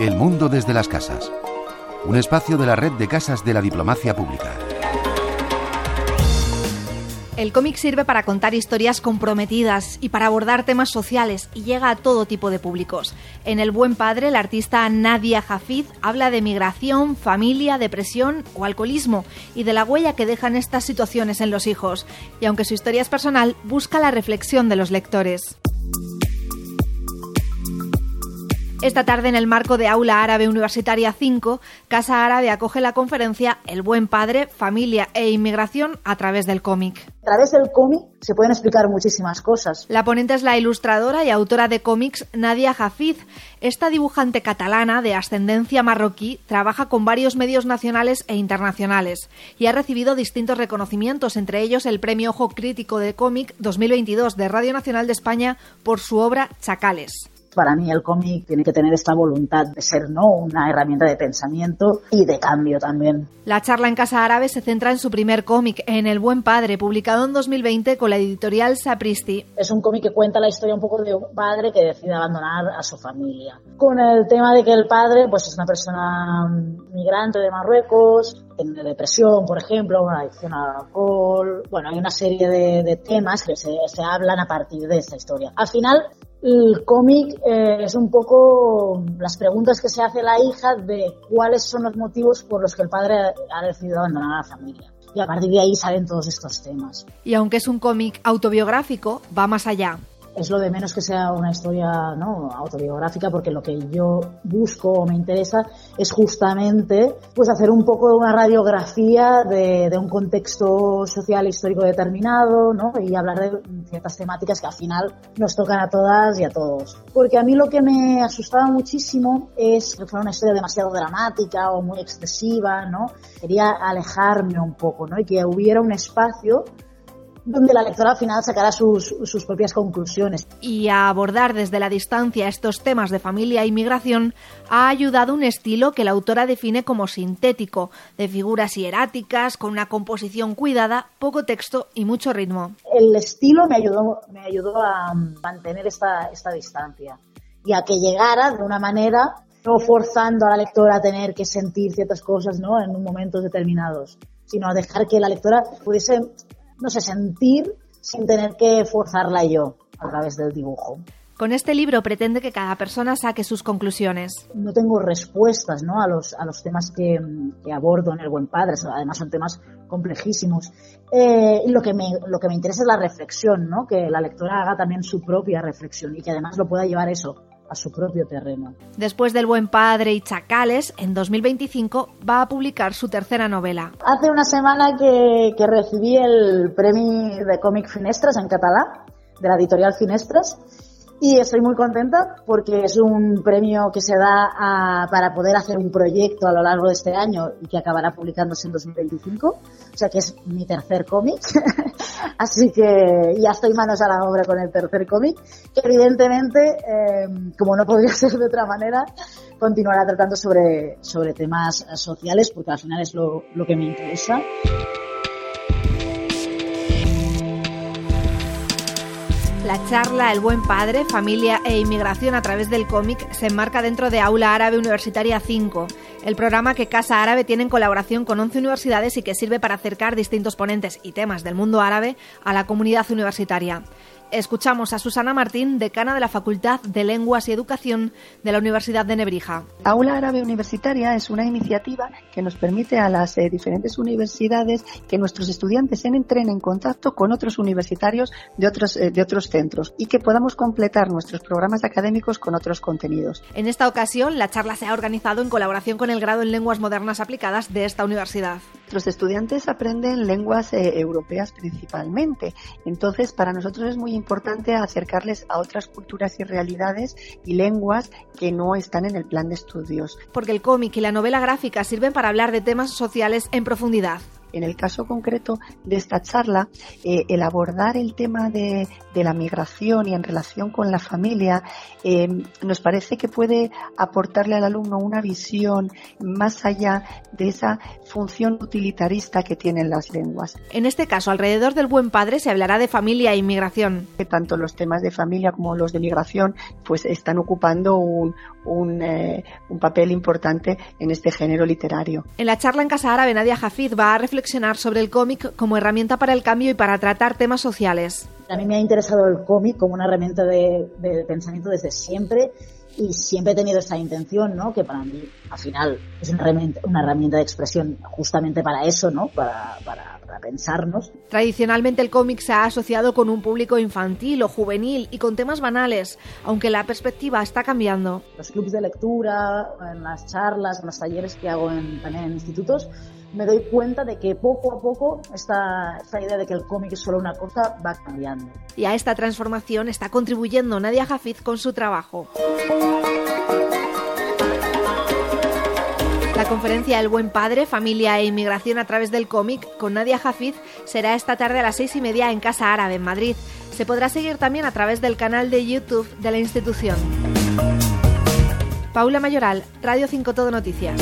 El mundo desde las casas. Un espacio de la red de casas de la diplomacia pública. El cómic sirve para contar historias comprometidas y para abordar temas sociales y llega a todo tipo de públicos. En El Buen Padre, la artista Nadia Jafiz habla de migración, familia, depresión o alcoholismo y de la huella que dejan estas situaciones en los hijos. Y aunque su historia es personal, busca la reflexión de los lectores. Esta tarde, en el marco de Aula Árabe Universitaria 5, Casa Árabe acoge la conferencia El Buen Padre, Familia e Inmigración a través del cómic. A través del cómic se pueden explicar muchísimas cosas. La ponente es la ilustradora y autora de cómics Nadia Jafiz. Esta dibujante catalana de ascendencia marroquí trabaja con varios medios nacionales e internacionales y ha recibido distintos reconocimientos, entre ellos el Premio Ojo Crítico de Cómic 2022 de Radio Nacional de España por su obra Chacales. Para mí el cómic tiene que tener esta voluntad de ser no una herramienta de pensamiento y de cambio también. La charla en Casa Árabe se centra en su primer cómic, En el Buen Padre, publicado en 2020 con la editorial Sapristi. Es un cómic que cuenta la historia un poco de un padre que decide abandonar a su familia. Con el tema de que el padre pues es una persona migrante de Marruecos, tiene depresión, por ejemplo, una adicción al alcohol. Bueno, hay una serie de, temas que se, se hablan a partir de esta historia. Al final, el cómic eh, es un poco las preguntas que se hace la hija de cuáles son los motivos por los que el padre ha decidido abandonar a la familia. Y a partir de ahí salen todos estos temas. Y aunque es un cómic autobiográfico, va más allá es lo de menos que sea una historia ¿no? autobiográfica porque lo que yo busco o me interesa es justamente pues hacer un poco una radiografía de, de un contexto social e histórico determinado ¿no? y hablar de ciertas temáticas que al final nos tocan a todas y a todos. Porque a mí lo que me asustaba muchísimo es que fuera una historia demasiado dramática o muy excesiva, ¿no? Quería alejarme un poco, ¿no? Y que hubiera un espacio donde la lectora al final sacará sus, sus, propias conclusiones. Y a abordar desde la distancia estos temas de familia e inmigración ha ayudado un estilo que la autora define como sintético, de figuras hieráticas, con una composición cuidada, poco texto y mucho ritmo. El estilo me ayudó, me ayudó a mantener esta, esta distancia y a que llegara de una manera no forzando a la lectora a tener que sentir ciertas cosas ¿no? en momentos determinados, sino a dejar que la lectora pudiese no sé, sentir sin tener que forzarla yo a través del dibujo. Con este libro pretende que cada persona saque sus conclusiones. No tengo respuestas ¿no? a, los, a los temas que, abordo en El Buen Padre, además son temas complejísimos. Eh, lo, que me, lo que me interesa es la reflexión, ¿no? que la lectora haga también su propia reflexión y que además lo pueda llevar eso a su propio terreno. Después del Buen Padre y Chacales, en 2025 va a publicar su tercera novela. Hace una semana que, que recibí el premio de cómic Finestras en catalán, de la editorial Finestras, y estoy muy contenta porque es un premio que se da para poder hacer un proyecto a lo largo de este año y que acabará publicándose en 2025. O sea que es mi tercer cómic. Así que ya estoy manos a la obra con el tercer cómic, que evidentemente, eh, como no podría ser de otra manera, continuará tratando sobre, sobre temas sociales porque al final es lo, lo que me interesa. La charla El buen padre, familia e inmigración a través del cómic se enmarca dentro de Aula Árabe Universitaria 5, el programa que Casa Árabe tiene en colaboración con 11 universidades y que sirve para acercar distintos ponentes y temas del mundo árabe a la comunidad universitaria escuchamos a Susana Martín, decana de la Facultad de Lenguas y Educación de la Universidad de Nebrija. Aula Árabe Universitaria es una iniciativa que nos permite a las eh, diferentes universidades que nuestros estudiantes entren en contacto con otros universitarios de otros, eh, de otros centros y que podamos completar nuestros programas académicos con otros contenidos. En esta ocasión, la charla se ha organizado en colaboración con el grado en Lenguas Modernas Aplicadas de esta universidad. Los estudiantes aprenden lenguas eh, europeas principalmente, entonces para nosotros es muy importante acercarles a otras culturas y realidades y lenguas que no están en el plan de estudios. Porque el cómic y la novela gráfica sirven para hablar de temas sociales en profundidad. En el caso concreto de esta charla, eh, el abordar el tema de, la migración y en relación con la familia eh, nos parece que puede aportarle al alumno una visión más allá de esa función utilitarista que tienen las lenguas. En este caso, alrededor del buen padre se hablará de familia e inmigración. Que tanto los temas de familia como los de migración pues están ocupando un, un, eh, un papel importante en este género literario. En la charla en Casa Árabe, Nadia Jafid va a reflexionar sobre el cómic como herramienta para el cambio y para tratar temas sociales. A mí me ha interesado el cómic como una herramienta de, de pensamiento desde siempre y siempre he tenido esa intención, ¿no? Que para mí, al final, es una herramienta, una herramienta de expresión justamente para eso, ¿no? Para, para, para, pensarnos. Tradicionalmente el cómic se ha asociado con un público infantil o juvenil y con temas banales, aunque la perspectiva está cambiando. Los clubes de lectura, en las charlas, en los talleres que hago en, también en institutos, me doy cuenta de que poco a poco esta, esta idea de que el cómic es solo una cosa va cambiando. Y a esta transformación está contribuyendo Nadia Jafiz con su trabajo. La conferencia El Buen Padre, Familia e Inmigración a través del cómic con Nadia Jafiz será esta tarde a las seis y media en Casa Árabe, en Madrid. Se podrá seguir también a través del canal de YouTube de la institución. Paula Mayoral, Radio 5 Todo Noticias.